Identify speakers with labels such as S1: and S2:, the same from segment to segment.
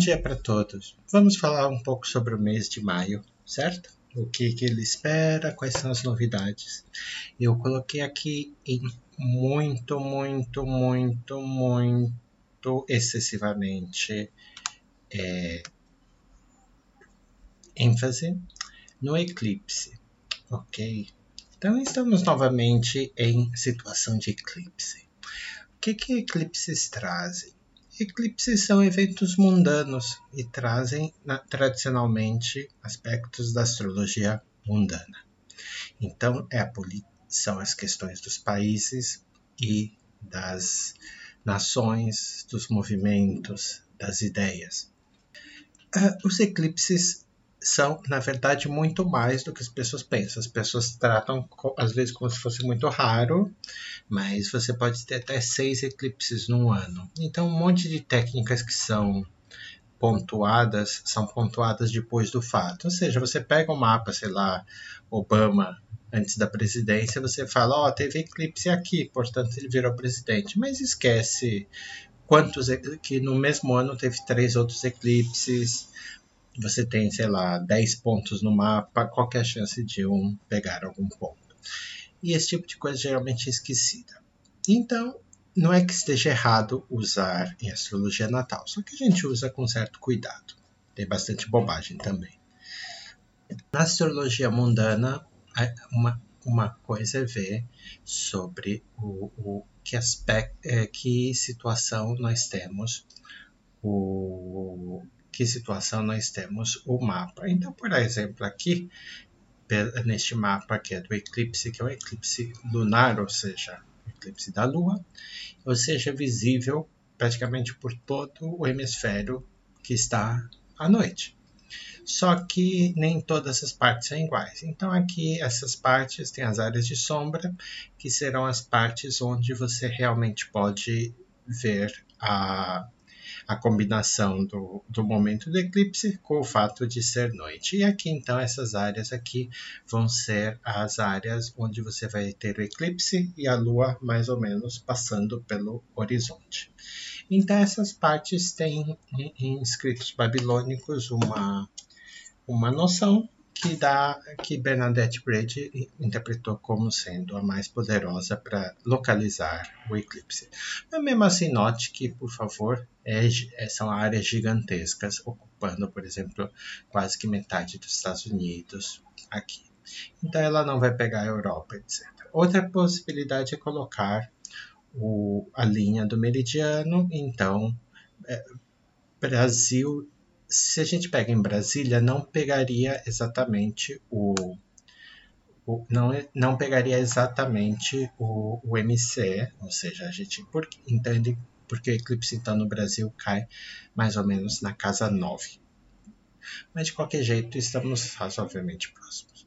S1: dia para todos. Vamos falar um pouco sobre o mês de maio, certo? O que, que ele espera, quais são as novidades. Eu coloquei aqui em muito, muito, muito, muito excessivamente é, ênfase no eclipse, ok? Então estamos novamente em situação de eclipse. O que, que eclipses trazem? Eclipses são eventos mundanos e trazem tradicionalmente aspectos da astrologia mundana. Então, é a são as questões dos países e das nações, dos movimentos, das ideias. Uh, os eclipses são, na verdade, muito mais do que as pessoas pensam. As pessoas tratam, às vezes, como se fosse muito raro, mas você pode ter até seis eclipses num ano. Então, um monte de técnicas que são pontuadas são pontuadas depois do fato. Ou seja, você pega o um mapa, sei lá, Obama antes da presidência, você fala, ó, oh, teve eclipse aqui, portanto ele virou presidente, mas esquece quantos que no mesmo ano teve três outros eclipses, você tem, sei lá, 10 pontos no mapa, qual é a chance de um pegar algum ponto? E esse tipo de coisa geralmente é esquecida. Então, não é que esteja errado usar em astrologia natal, só que a gente usa com certo cuidado. Tem bastante bobagem também. Na astrologia mundana, é uma, uma coisa é ver sobre o, o que aspecto, é, que situação nós temos o, que situação nós temos o mapa. Então, por exemplo, aqui, neste mapa que é do eclipse, que é o eclipse lunar, ou seja, o eclipse da Lua, ou seja, visível praticamente por todo o hemisfério que está à noite. Só que nem todas as partes são iguais. Então, aqui, essas partes têm as áreas de sombra, que serão as partes onde você realmente pode ver a a combinação do, do momento do eclipse com o fato de ser noite. E aqui então essas áreas aqui vão ser as áreas onde você vai ter o eclipse e a lua mais ou menos passando pelo horizonte. Então essas partes têm em escritos babilônicos uma uma noção que, dá, que Bernadette Brady interpretou como sendo a mais poderosa para localizar o eclipse. Mas mesmo assim, note que, por favor, é, é, são áreas gigantescas, ocupando, por exemplo, quase que metade dos Estados Unidos aqui. Então ela não vai pegar a Europa, etc. Outra possibilidade é colocar o, a linha do meridiano, então é, Brasil se a gente pega em Brasília, não pegaria exatamente o, o não, não pegaria exatamente o, o MC, ou seja, a gente por, entende porque o eclipse então no Brasil cai mais ou menos na casa 9. Mas de qualquer jeito estamos razoavelmente próximos.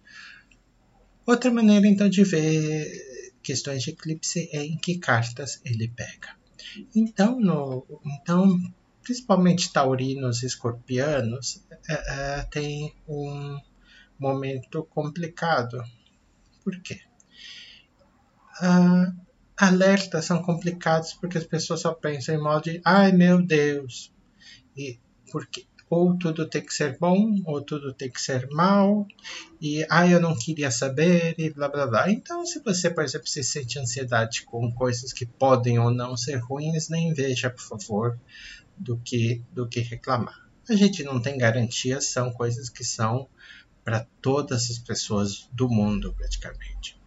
S1: Outra maneira então de ver questões de eclipse é em que cartas ele pega. Então, no, então principalmente taurinos e escorpianos, é, é, tem um momento complicado. Por quê? Uh, alertas são complicados porque as pessoas só pensam em modo de ai meu Deus. E porque ou tudo tem que ser bom, ou tudo tem que ser mal, e ai eu não queria saber, e blá blá blá. Então, se você, por exemplo, se sente ansiedade com coisas que podem ou não ser ruins, nem veja, por favor do que, do que reclamar. A gente não tem garantia, são coisas que são para todas as pessoas do mundo, praticamente.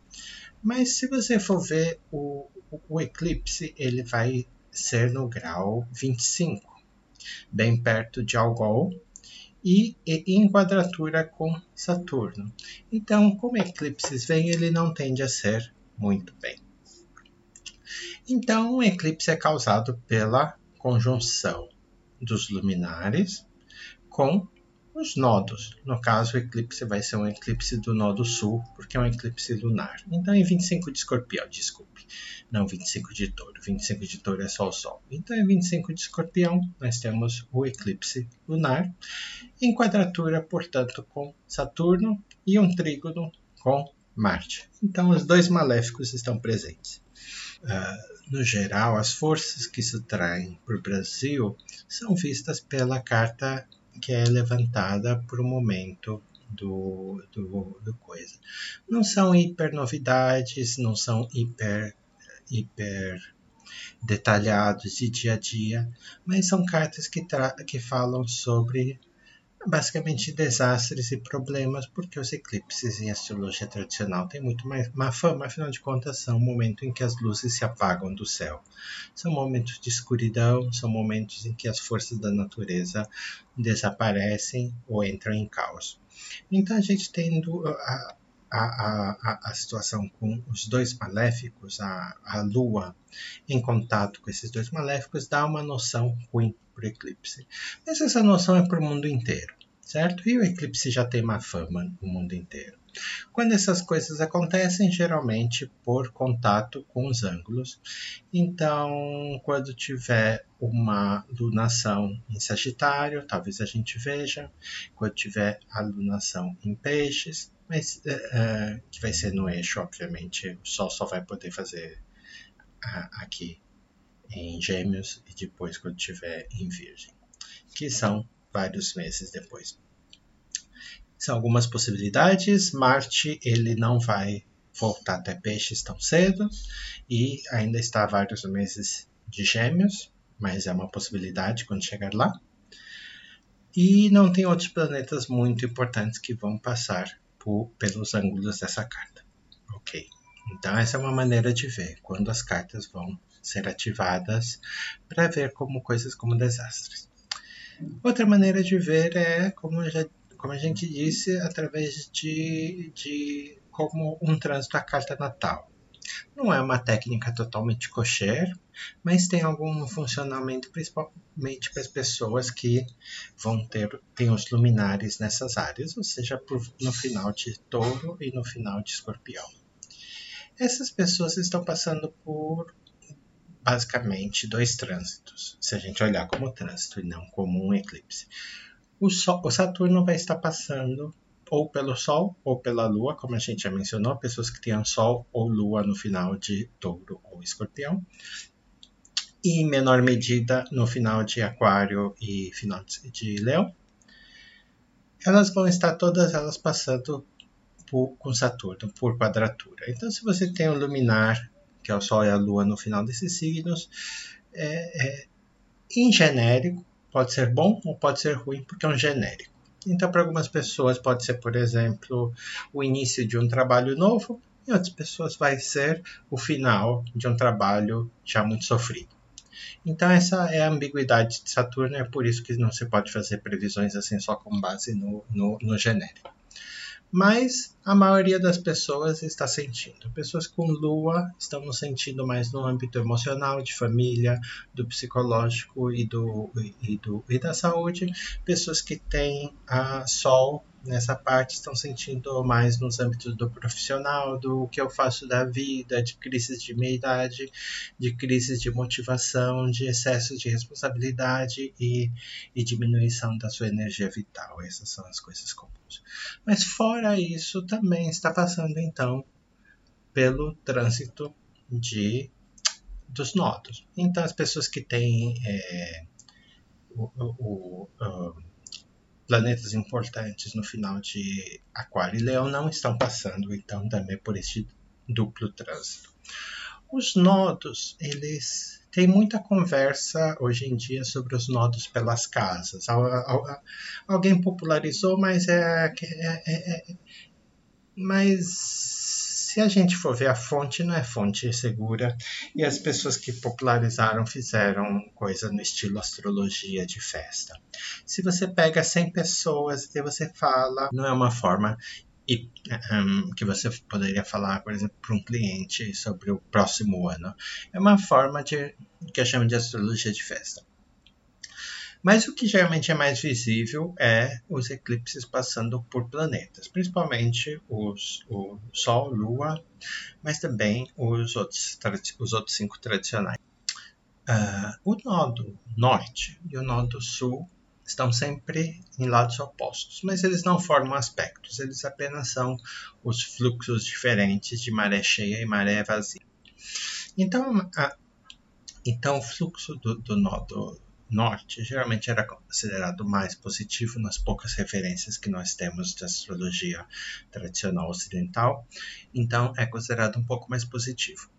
S1: Mas se você for ver o, o eclipse, ele vai ser no grau 25, bem perto de Algol, e, em quadratura com Saturno. Então, como eclipses vem, ele não tende a ser muito bem. Então, o eclipse é causado pela conjunção dos luminares com os nodos. No caso, o eclipse vai ser um eclipse do nodo sul, porque é um eclipse lunar. Então, em 25 de escorpião, desculpe. Não 25 de touro. 25 de touro é só o sol. Então, em 25 de escorpião, nós temos o eclipse lunar, em quadratura, portanto, com Saturno e um trígono com Marte. Então, os dois maléficos estão presentes. Uh, no geral, as forças que se traem para o Brasil são vistas pela carta que é levantada por um momento do, do, do coisa. Não são hiper novidades, não são hiper, hiper detalhados de dia a dia, mas são cartas que, que falam sobre basicamente desastres e problemas, porque os eclipses em astrologia tradicional têm muito mais má fama, afinal de contas, são momentos em que as luzes se apagam do céu. São momentos de escuridão, são momentos em que as forças da natureza desaparecem ou entram em caos. Então a gente a, a, a, a situação com os dois maléficos, a, a Lua em contato com esses dois maléficos, dá uma noção ruim para o eclipse. Mas essa noção é para o mundo inteiro, certo? E o eclipse já tem uma fama no mundo inteiro. Quando essas coisas acontecem, geralmente por contato com os ângulos. Então, quando tiver uma lunação em Sagitário, talvez a gente veja. Quando tiver a lunação em Peixes, mas uh, que vai ser no eixo, obviamente, Sol só vai poder fazer uh, aqui em Gêmeos e depois quando tiver em Virgem, que são vários meses depois. São algumas possibilidades. Marte ele não vai voltar até Peixes tão cedo e ainda está vários meses de Gêmeos, mas é uma possibilidade quando chegar lá. E não tem outros planetas muito importantes que vão passar por, pelos ângulos dessa carta. Ok. Então essa é uma maneira de ver quando as cartas vão ser ativadas para ver como coisas como desastres. Outra maneira de ver é, como, já, como a gente disse, através de, de como um trânsito à carta natal. Não é uma técnica totalmente kosher, mas tem algum funcionamento principalmente para as pessoas que vão ter tem os luminares nessas áreas, ou seja, no final de touro e no final de escorpião. Essas pessoas estão passando por basicamente dois trânsitos, se a gente olhar como trânsito e não como um eclipse. O, Sol, o Saturno vai estar passando ou pelo Sol ou pela Lua, como a gente já mencionou, pessoas que tenham Sol ou Lua no final de Touro ou Escorpião, e em menor medida no final de Aquário e final de Leão. Elas vão estar todas elas passando por, com Saturno por quadratura. Então, se você tem o luminar que é o Sol e a Lua no final desses signos, é, é, em genérico, pode ser bom ou pode ser ruim, porque é um genérico. Então, para algumas pessoas, pode ser, por exemplo, o início de um trabalho novo, e outras pessoas vai ser o final de um trabalho já muito sofrido. Então, essa é a ambiguidade de Saturno, é por isso que não se pode fazer previsões assim só com base no, no, no genérico mas a maioria das pessoas está sentindo. Pessoas com lua estão sentindo mais no âmbito emocional, de família, do psicológico e, do, e, do, e da saúde. Pessoas que têm a sol nessa parte estão sentindo mais nos âmbitos do profissional, do que eu faço da vida, de crises de meia-idade, de crises de motivação, de excesso de responsabilidade e, e diminuição da sua energia vital. Essas são as coisas comuns. Mas fora isso, também está passando então pelo trânsito de dos nodos. Então, as pessoas que têm é, o, o, o planetas importantes no final de Aquário e Leão não estão passando, então, também por este duplo trânsito. Os nodos, eles têm muita conversa hoje em dia sobre os nodos pelas casas. Alguém popularizou, mas é, é, é, é mas se a gente for ver a fonte, não é fonte segura. E as pessoas que popularizaram fizeram coisa no estilo astrologia de festa. Se você pega 100 pessoas e você fala, não é uma forma e, um, que você poderia falar, por exemplo, para um cliente sobre o próximo ano. É uma forma de que eu chamo de astrologia de festa. Mas o que geralmente é mais visível é os eclipses passando por planetas, principalmente os, o Sol, Lua, mas também os outros, os outros cinco tradicionais. Uh, o nodo norte e o nodo sul estão sempre em lados opostos, mas eles não formam aspectos, eles apenas são os fluxos diferentes de maré cheia e maré vazia. Então, a, então o fluxo do, do nodo norte geralmente era considerado mais positivo nas poucas referências que nós temos de astrologia tradicional ocidental, então é considerado um pouco mais positivo.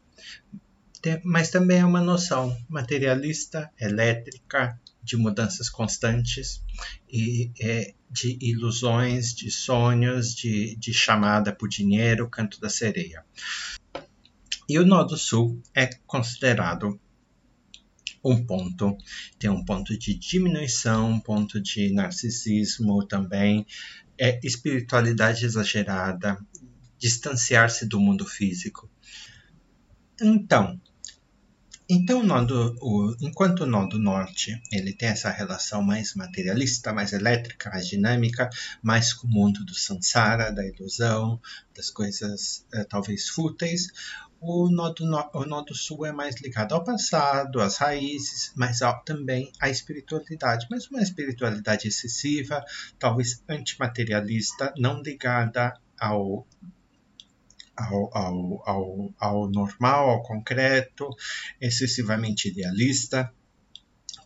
S1: Mas também é uma noção materialista, elétrica, de mudanças constantes e é, de ilusões, de sonhos, de, de chamada por dinheiro, canto da sereia. E o Nodo Sul é considerado um ponto, tem um ponto de diminuição, um ponto de narcisismo também, é espiritualidade exagerada, distanciar-se do mundo físico. Então, então, o nodo, o, enquanto o nodo norte ele tem essa relação mais materialista, mais elétrica, mais dinâmica, mais com o mundo do samsara, da ilusão, das coisas eh, talvez fúteis, o nodo, o nodo sul é mais ligado ao passado, às raízes, mas ao, também à espiritualidade, mas uma espiritualidade excessiva, talvez antimaterialista, não ligada ao ao, ao, ao, ao normal, ao concreto, excessivamente idealista,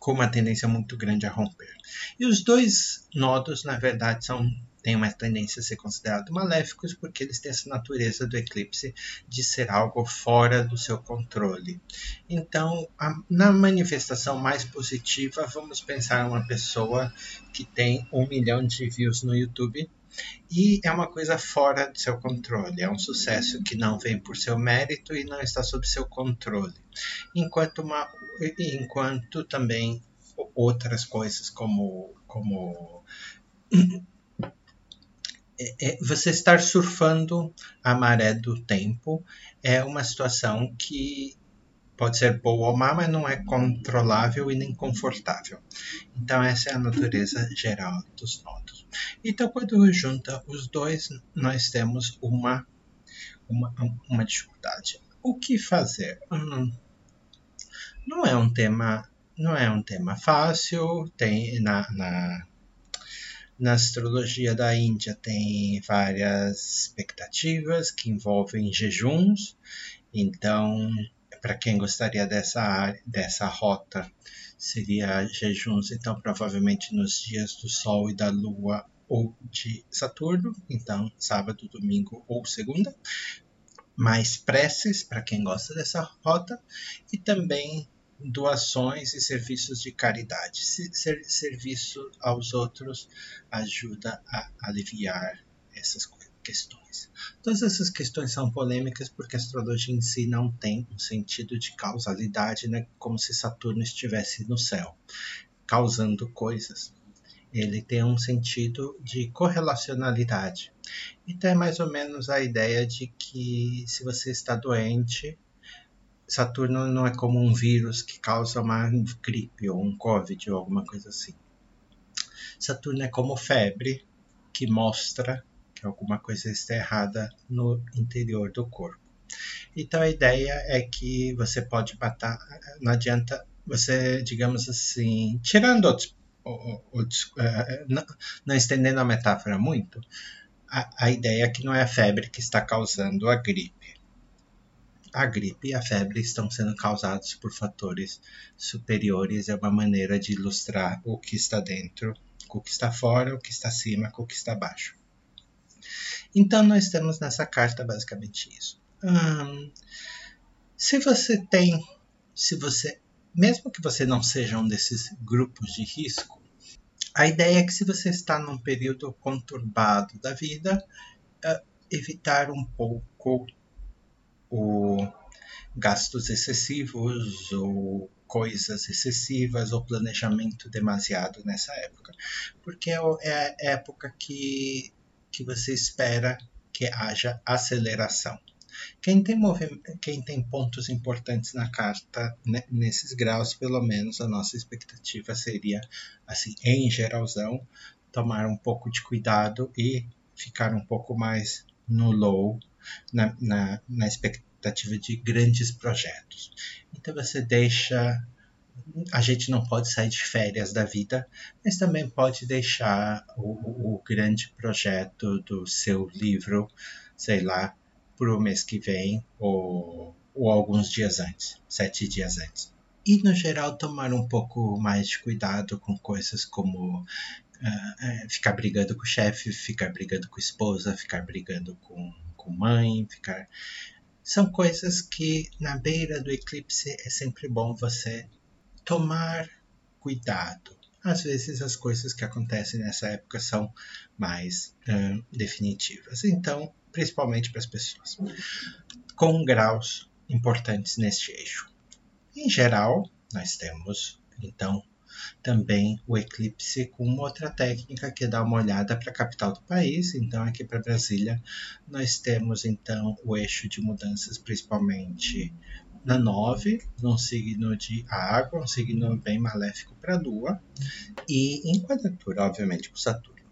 S1: com uma tendência muito grande a romper. E os dois nodos, na verdade, são têm uma tendência a ser considerados maléficos porque eles têm essa natureza do eclipse de ser algo fora do seu controle. Então, a, na manifestação mais positiva, vamos pensar uma pessoa que tem um milhão de views no YouTube e é uma coisa fora do seu controle, é um sucesso que não vem por seu mérito e não está sob seu controle. Enquanto, uma, enquanto também outras coisas como, como é, você estar surfando a maré do tempo é uma situação que pode ser boa ou má, mas não é controlável e nem confortável. Então, essa é a natureza geral dos nodos. Então, quando junta os dois, nós temos uma, uma, uma dificuldade. O que fazer? Hum, não é um tema não é um tema fácil tem na, na na astrologia da Índia tem várias expectativas que envolvem jejuns. Então para quem gostaria dessa área, dessa rota, seria jejuns, então provavelmente nos dias do Sol e da Lua ou de Saturno, então sábado, domingo ou segunda. Mais preces para quem gosta dessa rota. E também doações e serviços de caridade. Ser, serviço aos outros ajuda a aliviar essas questões. Todas essas questões são polêmicas porque a astrologia em si não tem um sentido de causalidade, né? como se Saturno estivesse no céu, causando coisas. Ele tem um sentido de correlacionalidade. Então é mais ou menos a ideia de que se você está doente, Saturno não é como um vírus que causa uma gripe ou um Covid ou alguma coisa assim. Saturno é como febre que mostra que alguma coisa está errada no interior do corpo. Então a ideia é que você pode matar, não adianta você, digamos assim, tirando outros, outros uh, não, não, estendendo a metáfora muito, a, a ideia é que não é a febre que está causando a gripe. A gripe e a febre estão sendo causados por fatores superiores, é uma maneira de ilustrar o que está dentro, o que está fora, o que está acima, o que está abaixo. Então, nós temos nessa carta basicamente isso. Hum, se você tem, se você, mesmo que você não seja um desses grupos de risco, a ideia é que se você está num período conturbado da vida, uh, evitar um pouco o gastos excessivos ou coisas excessivas ou planejamento demasiado nessa época, porque é, é a época que que você espera que haja aceleração. Quem tem, quem tem pontos importantes na carta né, nesses graus, pelo menos a nossa expectativa seria, assim, em geralzão, tomar um pouco de cuidado e ficar um pouco mais no low, na, na, na expectativa de grandes projetos. Então você deixa a gente não pode sair de férias da vida, mas também pode deixar o, o grande projeto do seu livro, sei lá, para o mês que vem, ou ou alguns dias antes, sete dias antes. E no geral tomar um pouco mais de cuidado com coisas como uh, ficar brigando com o chefe, ficar brigando com a esposa, ficar brigando com, com mãe, ficar são coisas que na beira do eclipse é sempre bom você tomar cuidado. Às vezes as coisas que acontecem nessa época são mais definitivas. Então, principalmente para as pessoas com graus importantes neste eixo. Em geral, nós temos então também o eclipse com uma outra técnica que dar uma olhada para a capital do país. Então, aqui para Brasília, nós temos então o eixo de mudanças, principalmente na 9, num signo de água, um signo bem maléfico para a Lua, e em quadratura, obviamente, com Saturno.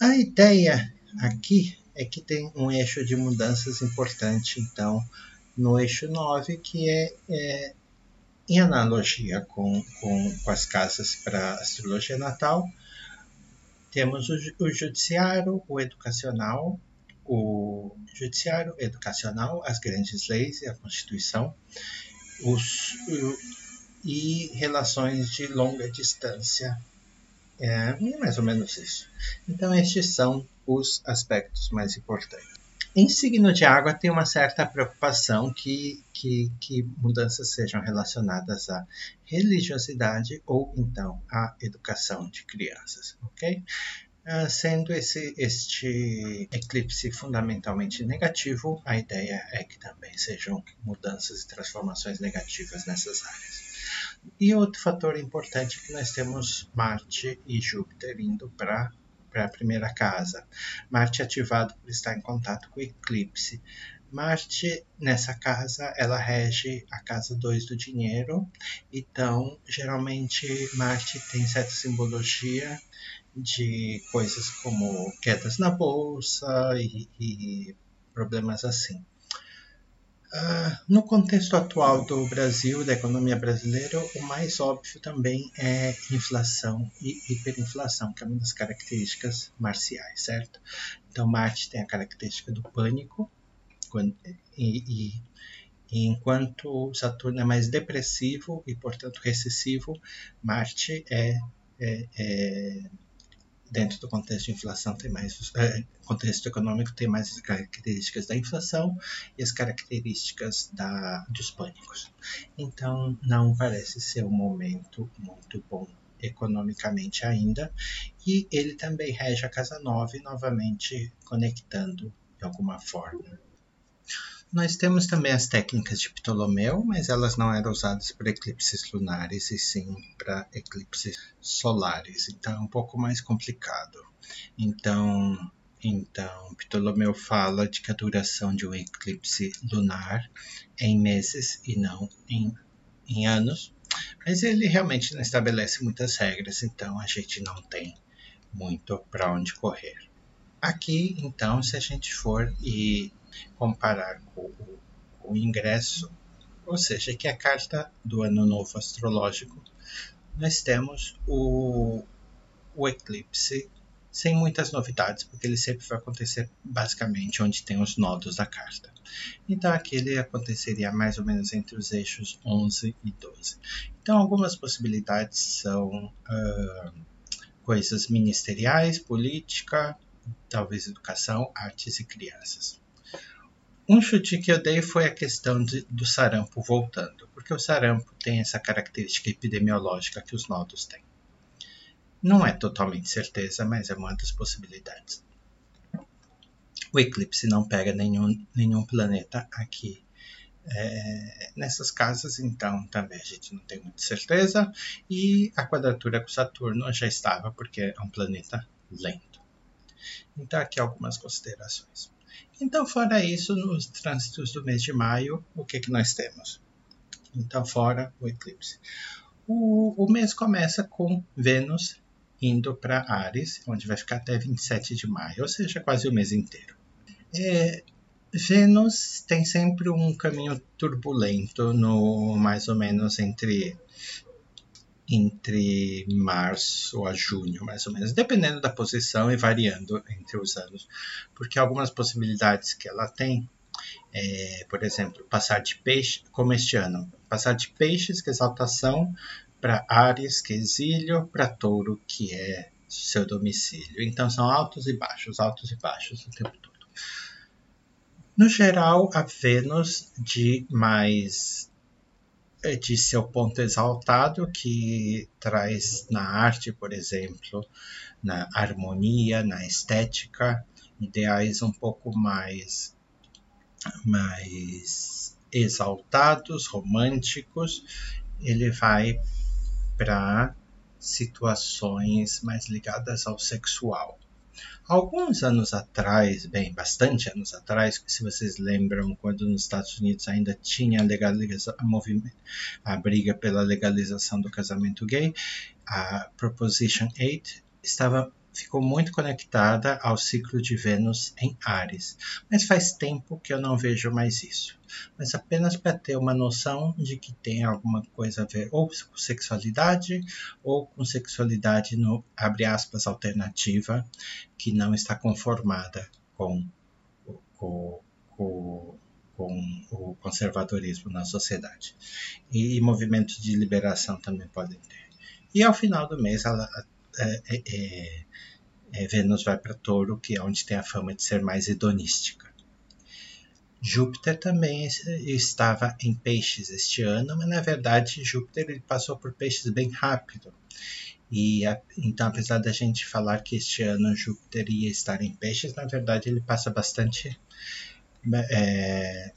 S1: A ideia aqui é que tem um eixo de mudanças importante, então, no eixo 9, que é, é em analogia com, com, com as casas para astrologia natal, temos o, o judiciário, o educacional, o judiciário, educacional, as grandes leis e a Constituição, os, e relações de longa distância. É mais ou menos isso. Então, estes são os aspectos mais importantes. Em signo de água tem uma certa preocupação que, que, que mudanças sejam relacionadas à religiosidade ou então à educação de crianças, ok? Uh, sendo esse, este eclipse fundamentalmente negativo, a ideia é que também sejam mudanças e transformações negativas nessas áreas. E outro fator importante é que nós temos Marte e Júpiter indo para para a primeira casa. Marte ativado por estar em contato com o eclipse. Marte, nessa casa, ela rege a casa 2 do dinheiro. Então, geralmente, Marte tem certa simbologia de coisas como quedas na bolsa e, e problemas assim. Uh, no contexto atual do Brasil, da economia brasileira, o mais óbvio também é inflação e hiperinflação, que é uma das características marciais, certo? Então, Marte tem a característica do pânico, quando, e, e, e enquanto Saturno é mais depressivo e, portanto, recessivo, Marte é, é, é dentro do contexto de inflação tem mais é, contexto econômico tem mais as características da inflação e as características da, dos pânicos. Então não parece ser um momento muito bom economicamente ainda e ele também rege a casa 9 novamente conectando de alguma forma nós temos também as técnicas de Ptolomeu, mas elas não eram usadas para eclipses lunares e sim para eclipses solares, então é um pouco mais complicado. Então, então, Ptolomeu fala de que a duração de um eclipse lunar é em meses e não em, em anos, mas ele realmente não estabelece muitas regras, então a gente não tem muito para onde correr. Aqui, então, se a gente for e comparar com o, o ingresso, ou seja, que a carta do ano novo astrológico, nós temos o, o eclipse sem muitas novidades, porque ele sempre vai acontecer basicamente onde tem os nodos da carta. Então aqui ele aconteceria mais ou menos entre os eixos 11 e 12. Então algumas possibilidades são uh, coisas ministeriais, política, talvez educação, artes e crianças. Um chute que eu dei foi a questão de, do sarampo voltando, porque o sarampo tem essa característica epidemiológica que os nodos têm. Não é totalmente certeza, mas é uma das possibilidades. O eclipse não pega nenhum, nenhum planeta aqui é, nessas casas, então também a gente não tem muita certeza. E a quadratura com Saturno já estava, porque é um planeta lento. Então, aqui algumas considerações. Então, fora isso, nos trânsitos do mês de maio, o que, que nós temos? Então, fora o eclipse. O, o mês começa com Vênus indo para Ares, onde vai ficar até 27 de maio, ou seja, quase o mês inteiro. É, Vênus tem sempre um caminho turbulento, no mais ou menos entre entre março a junho, mais ou menos, dependendo da posição e variando entre os anos, porque algumas possibilidades que ela tem É, por exemplo, passar de peixe, como este ano, passar de peixes, que é exaltação, para Ares, que é exílio, para Touro, que é seu domicílio. Então são altos e baixos, altos e baixos o tempo todo. No geral, a Vênus de mais de seu ponto exaltado, que traz na arte, por exemplo, na harmonia, na estética, ideais um pouco mais, mais exaltados, românticos, ele vai para situações mais ligadas ao sexual. Alguns anos atrás, bem, bastante anos atrás, se vocês lembram, quando nos Estados Unidos ainda tinha a, a briga pela legalização do casamento gay, a Proposition 8 estava ficou muito conectada ao ciclo de Vênus em Ares, mas faz tempo que eu não vejo mais isso. Mas apenas para ter uma noção de que tem alguma coisa a ver ou com sexualidade ou com sexualidade no abre aspas alternativa que não está conformada com, com, com, com o conservadorismo na sociedade. E movimentos de liberação também podem ter. E ao final do mês ela é, é, é, é, Vênus vai para Touro, que é onde tem a fama de ser mais hedonística. Júpiter também estava em Peixes este ano, mas na verdade Júpiter ele passou por Peixes bem rápido. E então, apesar da gente falar que este ano Júpiter ia estar em Peixes, na verdade ele passa bastante é,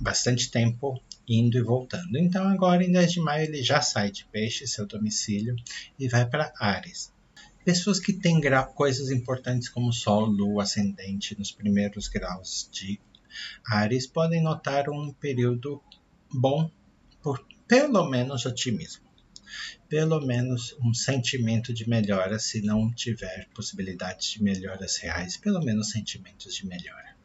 S1: bastante tempo indo e voltando. Então, agora em 10 de maio ele já sai de Peixes, seu domicílio, e vai para Ares pessoas que têm coisas importantes como Sol, Lua, Ascendente nos primeiros graus de Ares podem notar um período bom por pelo menos otimismo. Pelo menos um sentimento de melhora, se não tiver possibilidades de melhoras reais, pelo menos sentimentos de melhora.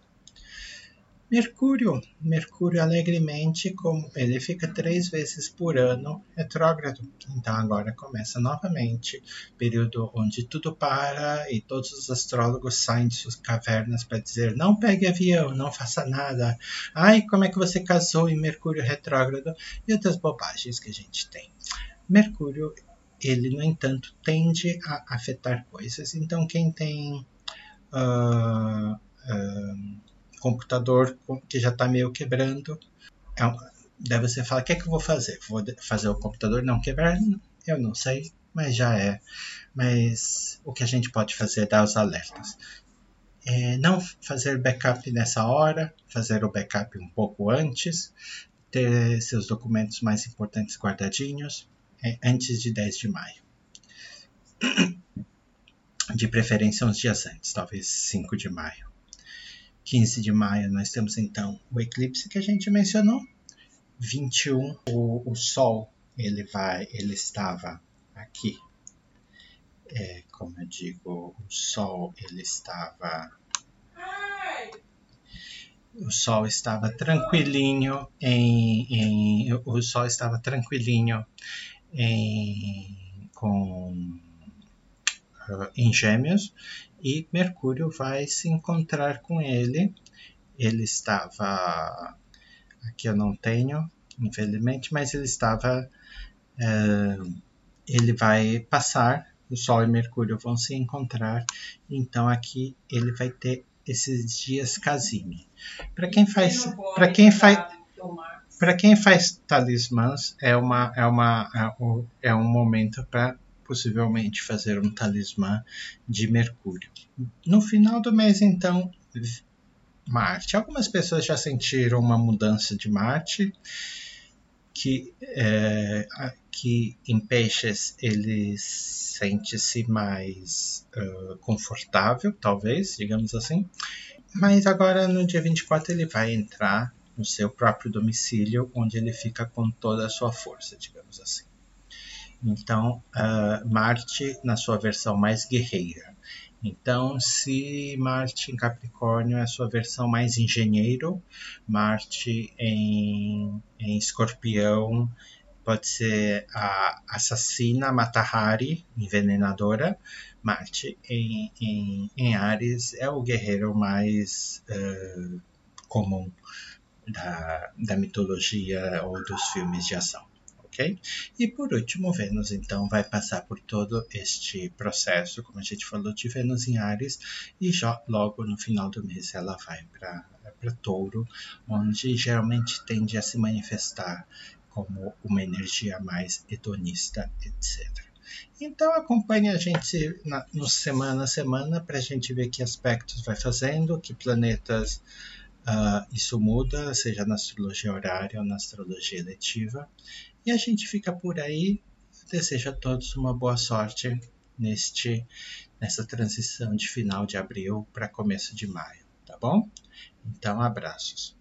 S1: Mercúrio, Mercúrio alegremente, como ele fica três vezes por ano retrógrado. Então agora começa novamente período onde tudo para e todos os astrólogos saem de suas cavernas para dizer não pegue avião, não faça nada. Ai, como é que você casou em Mercúrio retrógrado e outras bobagens que a gente tem. Mercúrio, ele no entanto tende a afetar coisas. Então quem tem uh, computador que já está meio quebrando. É daí você fala: o que é que eu vou fazer? Vou fazer o computador não quebrar? Eu não sei, mas já é. Mas o que a gente pode fazer é dar os alertas. É não fazer backup nessa hora, fazer o backup um pouco antes, ter seus documentos mais importantes guardadinhos é, antes de 10 de maio. De preferência uns dias antes, talvez 5 de maio. 15 de maio nós temos então o eclipse que a gente mencionou. 21 o, o Sol ele vai ele estava aqui é, como eu digo o Sol ele estava o Sol estava tranquilinho em, em o Sol estava tranquilinho em, com em Gêmeos e Mercúrio vai se encontrar com ele. Ele estava. Aqui eu não tenho, infelizmente, mas ele estava. É, ele vai passar, o Sol e Mercúrio vão se encontrar, então aqui ele vai ter esses dias casime. Para quem faz, para quem faz, para quem faz talismãs é uma é uma é, é um momento para possivelmente fazer um talismã de Mercúrio. No final do mês, então, Marte. Algumas pessoas já sentiram uma mudança de Marte, que, é, que em peixes ele sente-se mais uh, confortável, talvez, digamos assim. Mas agora no dia 24 ele vai entrar no seu próprio domicílio, onde ele fica com toda a sua força, digamos assim. Então, uh, Marte na sua versão mais guerreira. Então, se Marte em Capricórnio é a sua versão mais engenheiro, Marte em, em Escorpião pode ser a assassina, Matahari, envenenadora. Marte em, em, em Ares é o guerreiro mais uh, comum da, da mitologia ou dos filmes de ação. Ok? E por último, Vênus então vai passar por todo este processo, como a gente falou, de Vênus em Ares, e já logo no final do mês ela vai para Touro, onde geralmente tende a se manifestar como uma energia mais hedonista, etc. Então acompanhe a gente na, no semana a semana para a gente ver que aspectos vai fazendo, que planetas uh, isso muda, seja na astrologia horária ou na astrologia eletiva. E a gente fica por aí. Desejo a todos uma boa sorte neste nessa transição de final de abril para começo de maio, tá bom? Então, abraços.